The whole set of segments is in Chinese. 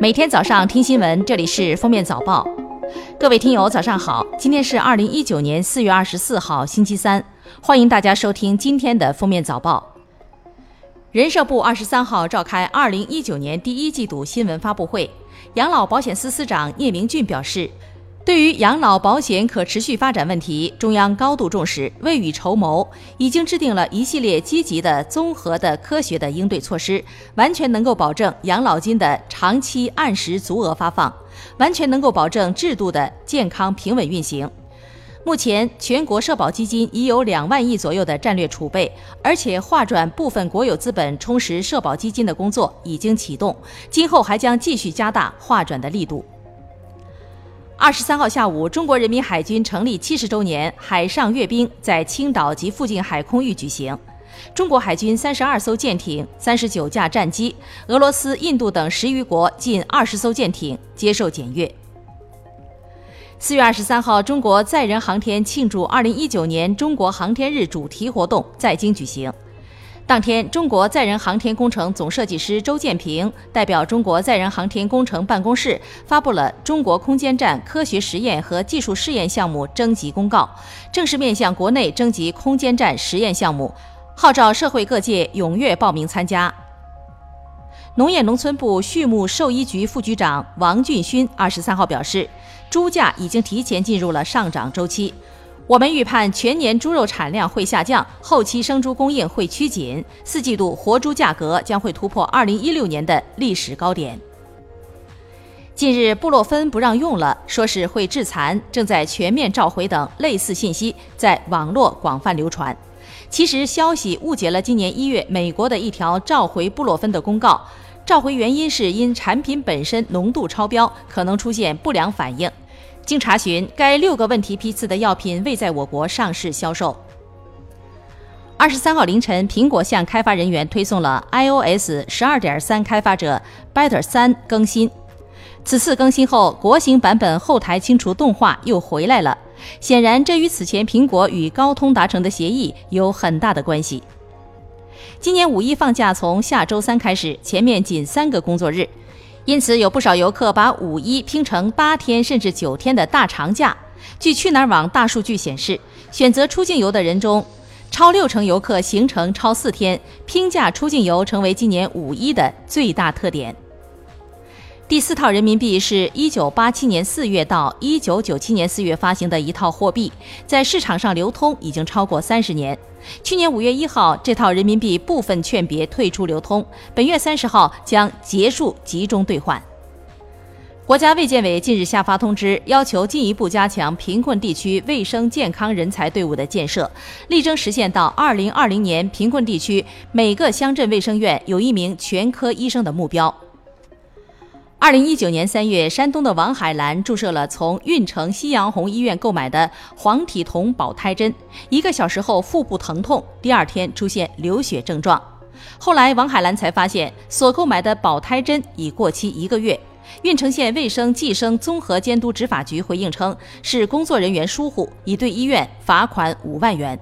每天早上听新闻，这里是封面早报。各位听友，早上好！今天是二零一九年四月二十四号，星期三。欢迎大家收听今天的封面早报。人社部二十三号召开二零一九年第一季度新闻发布会，养老保险司司长聂明俊表示。对于养老保险可持续发展问题，中央高度重视，未雨绸缪，已经制定了一系列积极的、综合的、科学的应对措施，完全能够保证养老金的长期按时足额发放，完全能够保证制度的健康平稳运行。目前，全国社保基金已有两万亿左右的战略储备，而且划转部分国有资本充实社保基金的工作已经启动，今后还将继续加大划转的力度。二十三号下午，中国人民海军成立七十周年海上阅兵在青岛及附近海空域举行。中国海军三十二艘舰艇、三十九架战机，俄罗斯、印度等十余国近二十艘舰艇接受检阅。四月二十三号，中国载人航天庆祝二零一九年中国航天日主题活动在京举行。当天，中国载人航天工程总设计师周建平代表中国载人航天工程办公室发布了中国空间站科学实验和技术试验项目征集公告，正式面向国内征集空间站实验项目，号召社会各界踊跃报名参加。农业农村部畜牧兽医局副局长王俊勋二十三号表示，猪价已经提前进入了上涨周期。我们预判全年猪肉产量会下降，后期生猪供应会趋紧，四季度活猪价格将会突破二零一六年的历史高点。近日，布洛芬不让用了，说是会致残，正在全面召回等类似信息在网络广泛流传。其实，消息误解了今年一月美国的一条召回布洛芬的公告，召回原因是因产品本身浓度超标，可能出现不良反应。经查询，该六个问题批次的药品未在我国上市销售。二十三号凌晨，苹果向开发人员推送了 iOS 十二点三开发者 Better 三更新。此次更新后，国行版本后台清除动画又回来了。显然，这与此前苹果与高通达成的协议有很大的关系。今年五一放假从下周三开始，前面仅三个工作日。因此，有不少游客把五一拼成八天甚至九天的大长假。据去哪儿网大数据显示，选择出境游的人中，超六成游客行程超四天，拼假出境游成为今年五一的最大特点。第四套人民币是一九八七年四月到一九九七年四月发行的一套货币，在市场上流通已经超过三十年。去年五月一号，这套人民币部分券别退出流通，本月三十号将结束集中兑换。国家卫健委近日下发通知，要求进一步加强贫困地区卫生健康人才队伍的建设，力争实现到二零二零年贫困地区每个乡镇卫生院有一名全科医生的目标。二零一九年三月，山东的王海兰注射了从运城夕阳红医院购买的黄体酮保胎针，一个小时后腹部疼痛，第二天出现流血症状。后来王海兰才发现所购买的保胎针已过期一个月。运城县卫生计生综合监督执法局回应称，是工作人员疏忽，已对医院罚款五万元。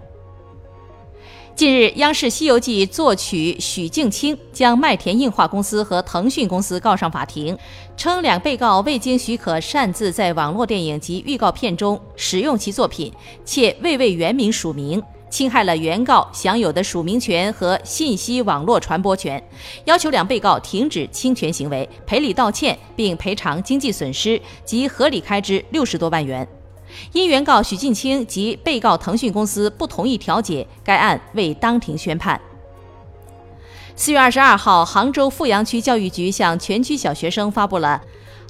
近日，央视《西游记》作曲许镜清将麦田映画公司和腾讯公司告上法庭，称两被告未经许可擅自在网络电影及预告片中使用其作品，且未为原名署名，侵害了原告享有的署名权和信息网络传播权，要求两被告停止侵权行为，赔礼道歉，并赔偿经济损失及合理开支六十多万元。因原告许进清及被告腾讯公司不同意调解，该案未当庭宣判。四月二十二号，杭州富阳区教育局向全区小学生发布了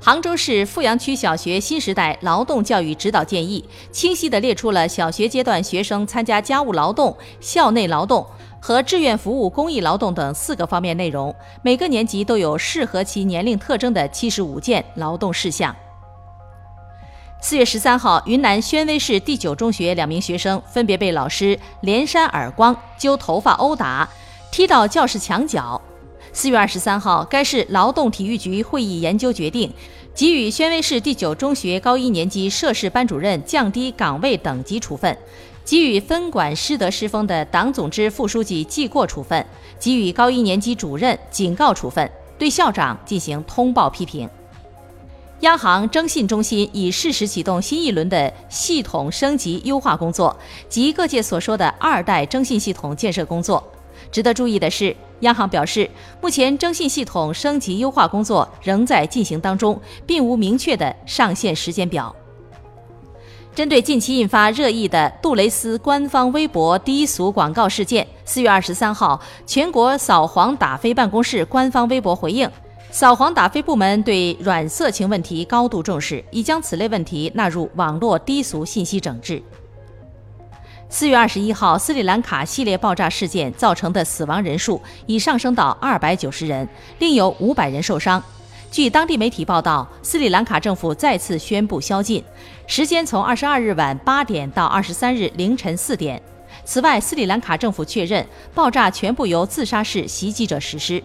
杭州市富阳区小学新时代劳动教育指导建议，清晰地列出了小学阶段学生参加家务劳动、校内劳动和志愿服务、公益劳动等四个方面内容，每个年级都有适合其年龄特征的七十五件劳动事项。四月十三号，云南宣威市第九中学两名学生分别被老师连扇耳光、揪头发、殴打、踢到教室墙角。四月二十三号，该市劳动体育局会议研究决定，给予宣威市第九中学高一年级涉事班主任降低岗位等级处分，给予分管师德师风的党总支副书记记过处分，给予高一年级主任警告处分，对校长进行通报批评。央行征信中心已适时启动新一轮的系统升级优化工作，及各界所说的“二代征信系统”建设工作。值得注意的是，央行表示，目前征信系统升级优化工作仍在进行当中，并无明确的上线时间表。针对近期引发热议的杜蕾斯官方微博低俗广告事件，四月二十三号，全国扫黄打非办公室官方微博回应。扫黄打非部门对软色情问题高度重视，已将此类问题纳入网络低俗信息整治。四月二十一号，斯里兰卡系列爆炸事件造成的死亡人数已上升到二百九十人，另有五百人受伤。据当地媒体报道，斯里兰卡政府再次宣布宵禁，时间从二十二日晚八点到二十三日凌晨四点。此外，斯里兰卡政府确认爆炸全部由自杀式袭击者实施。